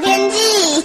天气。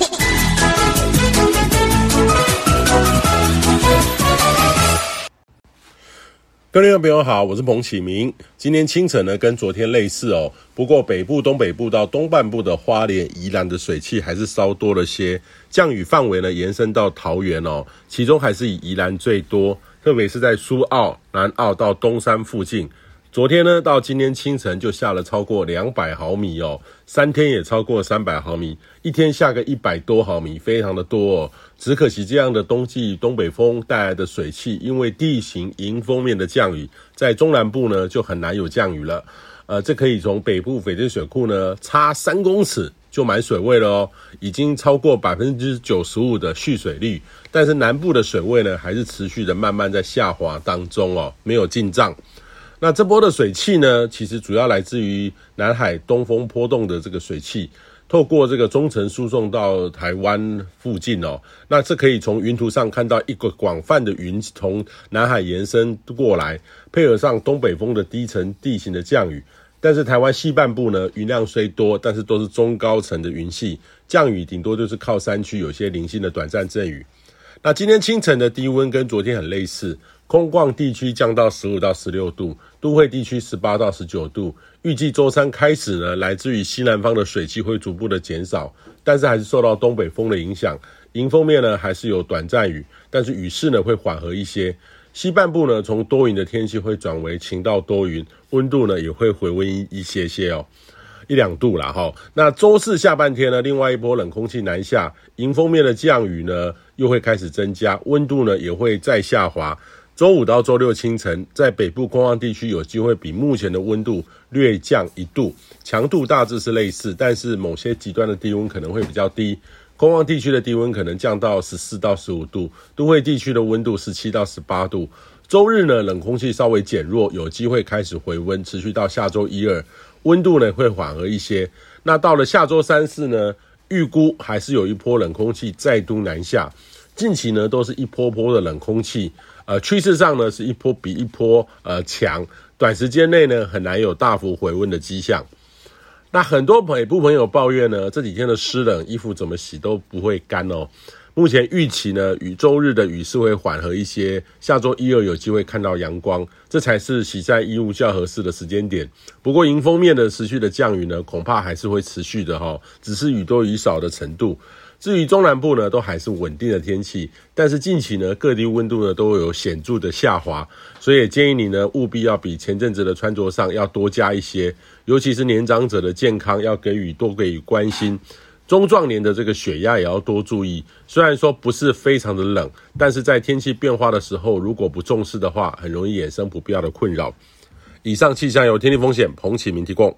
各位朋友好，我是彭启明。今天清晨呢，跟昨天类似哦，不过北部、东北部到东半部的花莲、宜兰的水汽还是稍多了些，降雨范围呢延伸到桃园哦，其中还是以宜兰最多，特别是在苏澳、南澳到东山附近。昨天呢，到今天清晨就下了超过两百毫米哦，三天也超过三百毫米，一天下个一百多毫米，非常的多哦。只可惜这样的冬季东北风带来的水汽，因为地形迎风面的降雨，在中南部呢就很难有降雨了。呃，这可以从北部翡翠水库呢差三公尺就满水位了哦，已经超过百分之九十五的蓄水率。但是南部的水位呢，还是持续的慢慢在下滑当中哦，没有进账。那这波的水汽呢，其实主要来自于南海东风波动的这个水汽，透过这个中层输送到台湾附近哦。那这可以从云图上看到一个广泛的云从南海延伸过来，配合上东北风的低层地形的降雨。但是台湾西半部呢，云量虽多，但是都是中高层的云系，降雨顶多就是靠山区有些零星的短暂阵雨。那今天清晨的低温跟昨天很类似。空旷地区降到十五到十六度，都会地区十八到十九度。预计周三开始呢，来自于西南方的水汽会逐步的减少，但是还是受到东北风的影响。迎风面呢还是有短暂雨，但是雨势呢会缓和一些。西半部呢从多云的天气会转为晴到多云，温度呢也会回温一一些些哦，一两度啦哈。那周四下半天呢，另外一波冷空气南下，迎风面的降雨呢又会开始增加，温度呢也会再下滑。周五到周六清晨，在北部空旷地区有机会比目前的温度略降一度，强度大致是类似，但是某些极端的低温可能会比较低。空旷地区的低温可能降到十四到十五度，都会地区的温度十七到十八度。周日呢，冷空气稍微减弱，有机会开始回温，持续到下周一二，温度呢会缓和一些。那到了下周三四呢，预估还是有一波冷空气再度南下。近期呢，都是一波波的冷空气。呃，趋势上呢是一波比一波呃强，短时间内呢很难有大幅回温的迹象。那很多北部朋友抱怨呢，这几天的湿冷，衣服怎么洗都不会干哦。目前预期呢，与周日的雨势会缓和一些，下周一二有机会看到阳光，这才是洗晒衣物较合适的时间点。不过迎风面的持续的降雨呢，恐怕还是会持续的哈、只是雨多雨少的程度。至于中南部呢，都还是稳定的天气，但是近期呢，各地温度呢都有显著的下滑，所以建议你呢，务必要比前阵子的穿着上要多加一些，尤其是年长者的健康要给予多给予关心，中壮年的这个血压也要多注意。虽然说不是非常的冷，但是在天气变化的时候，如果不重视的话，很容易衍生不必要的困扰。以上气象由天气风险彭启明提供。